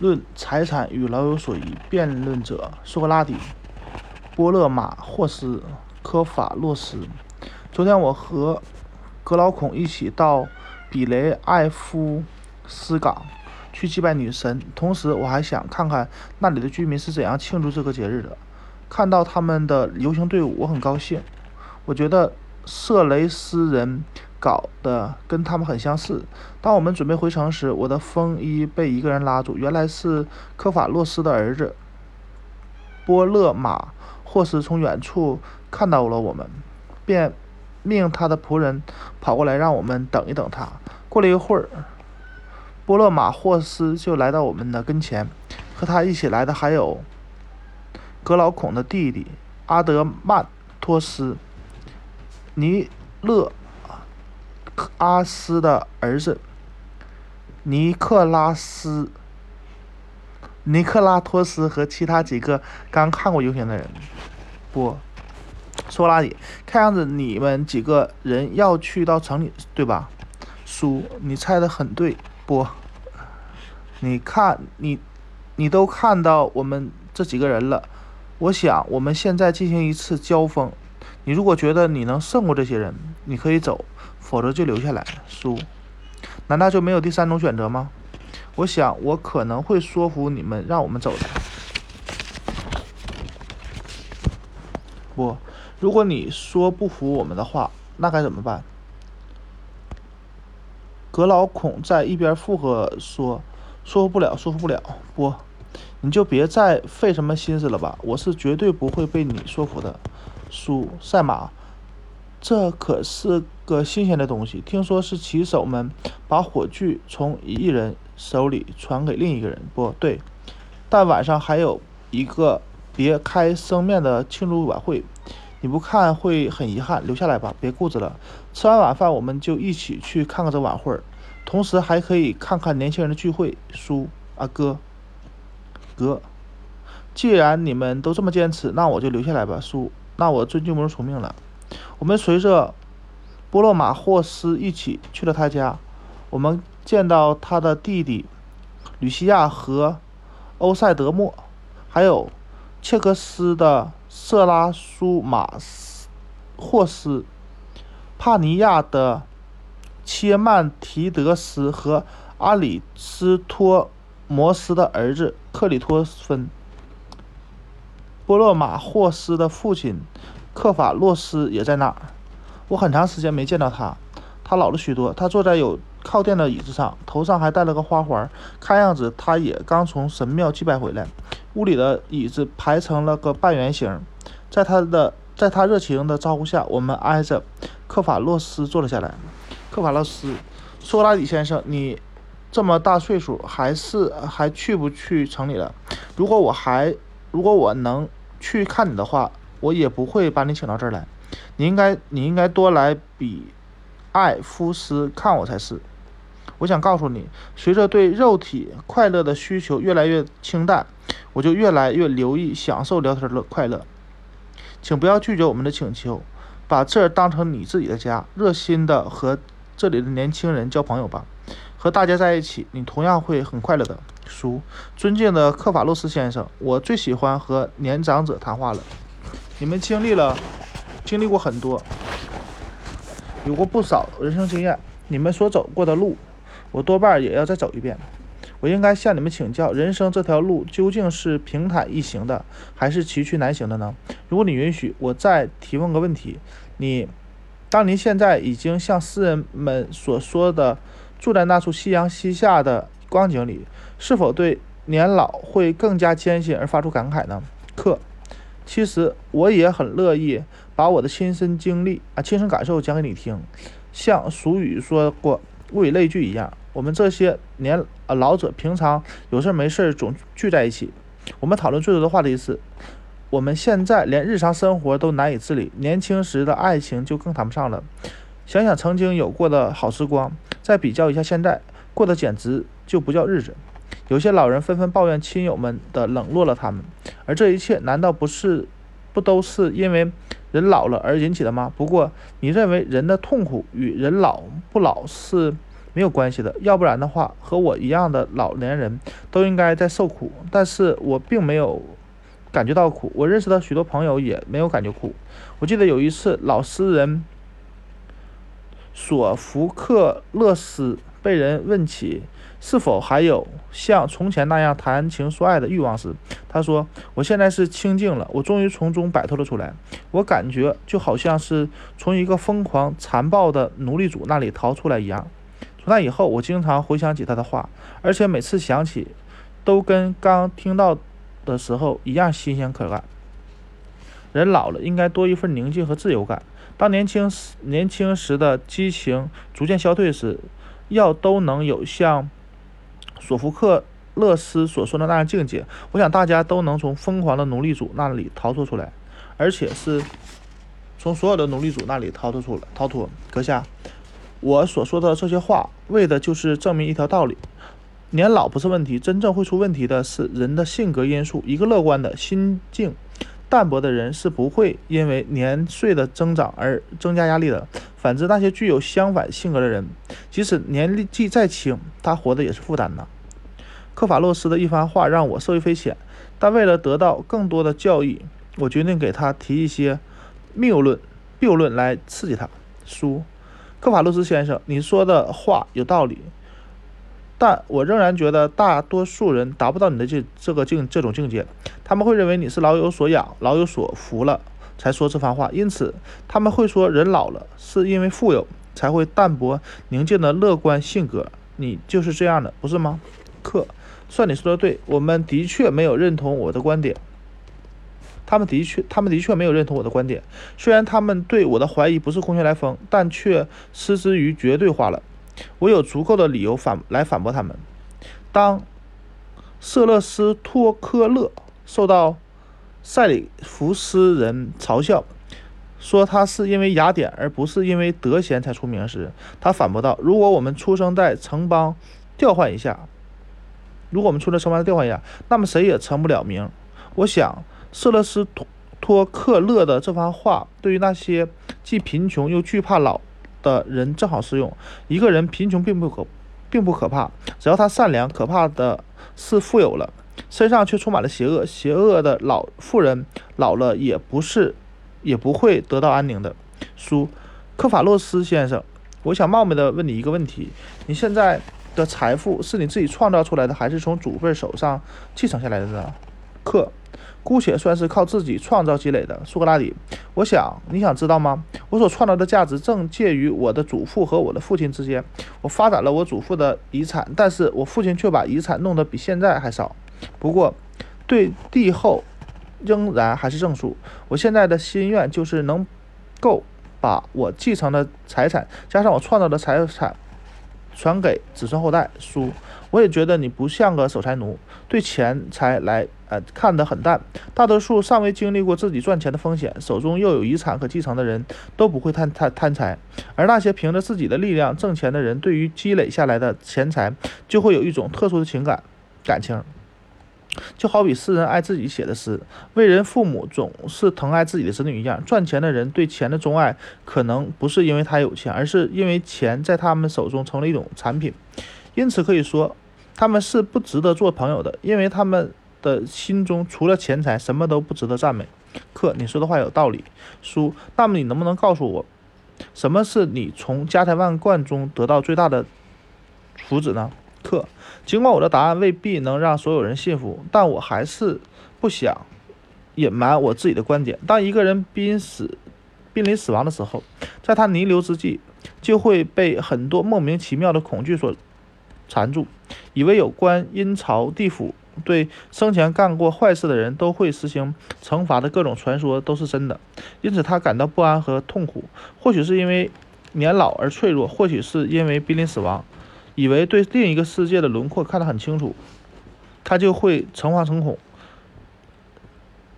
论财产与老有所依。辩论者：苏格拉底、波勒马霍斯、科法洛斯。昨天我和格劳孔一起到比雷埃夫斯港去祭拜女神，同时我还想看看那里的居民是怎样庆祝这个节日的。看到他们的游行队伍，我很高兴。我觉得色雷斯人搞得跟他们很相似。当我们准备回城时，我的风衣被一个人拉住，原来是科法洛斯的儿子波勒马霍斯从远处看到了我们，便。命他的仆人跑过来，让我们等一等他。过了一会儿，波勒马霍斯就来到我们的跟前，和他一起来的还有格劳孔的弟弟阿德曼托斯、尼勒阿斯的儿子尼克拉斯、尼克拉托斯和其他几个刚看过游行的人。不。苏拉底，看样子你们几个人要去到城里，对吧？叔，你猜的很对。不，你看，你，你都看到我们这几个人了。我想，我们现在进行一次交锋。你如果觉得你能胜过这些人，你可以走，否则就留下来。苏，难道就没有第三种选择吗？我想，我可能会说服你们，让我们走的。不。如果你说不服我们的话，那该怎么办？格老孔在一边附和说：“说服不了，说服不了。不，你就别再费什么心思了吧。我是绝对不会被你说服的。”苏赛马，这可是个新鲜的东西。听说是骑手们把火炬从一人手里传给另一个人。不对，但晚上还有一个别开生面的庆祝晚会。你不看会很遗憾，留下来吧，别固执了。吃完晚饭，我们就一起去看看这晚会，同时还可以看看年轻人的聚会。叔，啊哥，哥，既然你们都这么坚持，那我就留下来吧。叔，那我尊敬不如从命了。我们随着波洛马霍斯一起去了他家，我们见到他的弟弟吕西亚和欧塞德莫，还有切克斯的。瑟拉苏马斯霍斯、帕尼亚的切曼提德斯和阿里斯托摩斯的儿子克里托芬。波洛马霍斯的父亲克法洛斯也在那儿。我很长时间没见到他，他老了许多。他坐在有靠垫的椅子上，头上还戴了个花环，看样子他也刚从神庙祭拜回来。屋里的椅子排成了个半圆形，在他的在他热情的招呼下，我们挨着克法洛斯坐了下来。克法洛斯，苏格拉底先生，你这么大岁数，还是还去不去城里了？如果我还如果我能去看你的话，我也不会把你请到这儿来。你应该你应该多来比艾夫斯看我才是。我想告诉你，随着对肉体快乐的需求越来越清淡，我就越来越留意享受聊天的快乐。请不要拒绝我们的请求，把这儿当成你自己的家，热心的和这里的年轻人交朋友吧。和大家在一起，你同样会很快乐的。叔，尊敬的克法洛斯先生，我最喜欢和年长者谈话了。你们经历了，经历过很多，有过不少人生经验。你们所走过的路。我多半也要再走一遍。我应该向你们请教，人生这条路究竟是平坦易行的，还是崎岖难行的呢？如果你允许，我再提问个问题：你，当您现在已经像诗人们所说的，住在那处夕阳西下的光景里，是否对年老会更加艰辛而发出感慨呢？克，其实我也很乐意把我的亲身经历啊、亲身感受讲给你听，像俗语说过。物以类聚一样，我们这些年啊老者平常有事没事总聚在一起。我们讨论最多的话题是：我们现在连日常生活都难以自理，年轻时的爱情就更谈不上了。想想曾经有过的好时光，再比较一下现在，过得简直就不叫日子。有些老人纷纷抱怨亲友们的冷落了他们，而这一切难道不是不都是因为人老了而引起的吗？不过，你认为人的痛苦与人老不老是？没有关系的。要不然的话，和我一样的老年人都应该在受苦，但是我并没有感觉到苦。我认识的许多朋友也没有感觉苦。我记得有一次，老诗人索福克勒斯被人问起。是否还有像从前那样谈情说爱的欲望时，他说：“我现在是清静了，我终于从中摆脱了出来。我感觉就好像是从一个疯狂残暴的奴隶主那里逃出来一样。”从那以后，我经常回想起他的话，而且每次想起，都跟刚听到的时候一样新鲜可感。人老了，应该多一份宁静和自由感。当年轻时年轻时的激情逐渐消退时，要都能有像。索福克勒斯所说的那样境界，我想大家都能从疯狂的奴隶主那里逃脱出来，而且是从所有的奴隶主那里逃脱出来。逃脱，阁下，我所说的这些话，为的就是证明一条道理：年老不是问题，真正会出问题的是人的性格因素。一个乐观的心境淡泊的人是不会因为年岁的增长而增加压力的。反之，那些具有相反性格的人，即使年纪再轻，他活的也是负担呐。克法洛斯的一番话让我受益匪浅，但为了得到更多的教益，我决定给他提一些谬论、谬论来刺激他。书，克法洛斯先生，你说的话有道理，但我仍然觉得大多数人达不到你的这这个境这种境界。他们会认为你是老有所养、老有所福了。才说这番话，因此他们会说人老了是因为富有才会淡泊宁静的乐观性格。你就是这样的，不是吗？克，算你说的对，我们的确没有认同我的观点。他们的确，他们的确没有认同我的观点。虽然他们对我的怀疑不是空穴来风，但却失之于绝对化了。我有足够的理由反来反驳他们。当瑟勒斯托科勒受到。塞里福斯人嘲笑说他是因为雅典而不是因为德贤才出名时，他反驳道：“如果我们出生在城邦，调换一下，如果我们出生城邦调换一下，那么谁也成不了名。”我想，瑟勒斯托托克勒的这番话对于那些既贫穷又惧怕老的人正好适用。一个人贫穷并不可并不可怕，只要他善良；可怕的是富有了。身上却充满了邪恶，邪恶的老妇人老了也不是，也不会得到安宁的。书，科法洛斯先生，我想冒昧的问你一个问题：你现在的财富是你自己创造出来的，还是从祖辈手上继承下来的呢？克，姑且算是靠自己创造积累的。苏格拉底，我想你想知道吗？我所创造的价值正介于我的祖父和我的父亲之间。我发展了我祖父的遗产，但是我父亲却把遗产弄得比现在还少。不过，对帝后仍然还是正数。我现在的心愿就是能够把我继承的财产加上我创造的财产传给子孙后代。叔，我也觉得你不像个守财奴，对钱财来呃看得很淡。大多数尚未经历过自己赚钱的风险，手中又有遗产可继承的人都不会贪贪贪财，而那些凭着自己的力量挣钱的人，对于积累下来的钱财就会有一种特殊的情感感情。就好比诗人爱自己写的诗，为人父母总是疼爱自己的子女一样。赚钱的人对钱的钟爱，可能不是因为他有钱，而是因为钱在他们手中成了一种产品。因此可以说，他们是不值得做朋友的，因为他们的心中除了钱财，什么都不值得赞美。克，你说的话有道理。叔，那么你能不能告诉我，什么是你从家财万贯中得到最大的福祉呢？克。尽管我的答案未必能让所有人信服，但我还是不想隐瞒我自己的观点。当一个人濒死、濒临死亡的时候，在他弥留之际，就会被很多莫名其妙的恐惧所缠住，以为有关阴曹地府对生前干过坏事的人都会实行惩罚的各种传说都是真的，因此他感到不安和痛苦。或许是因为年老而脆弱，或许是因为濒临死亡。以为对另一个世界的轮廓看得很清楚，他就会诚惶诚恐，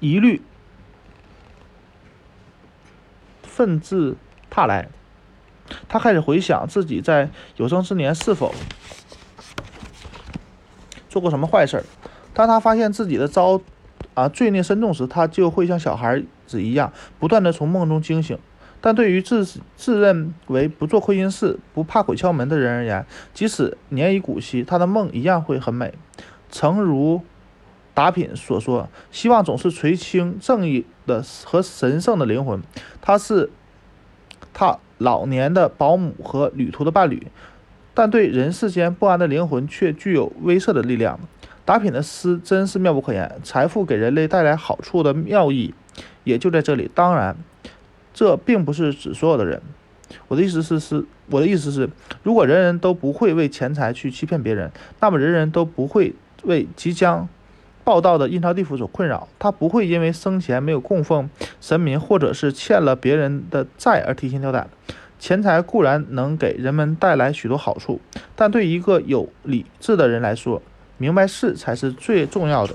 疑虑愤至沓来。他开始回想自己在有生之年是否做过什么坏事。当他发现自己的遭啊罪孽深重时，他就会像小孩子一样，不断的从梦中惊醒。但对于自自认为不做亏心事、不怕鬼敲门的人而言，即使年已古稀，他的梦一样会很美。诚如达品所说，希望总是垂青正义的和神圣的灵魂。他是他老年的保姆和旅途的伴侣，但对人世间不安的灵魂却具有威慑的力量。达品的诗真是妙不可言，财富给人类带来好处的妙意也就在这里。当然，这并不是指所有的人。我的意思是，是我的意思是，如果人人都不会为钱财去欺骗别人，那么人人都不会为即将报道的阴曹地府所困扰。他不会因为生前没有供奉神明，或者是欠了别人的债而提心吊胆。钱财固然能给人们带来许多好处，但对一个有理智的人来说，明白事才是最重要的。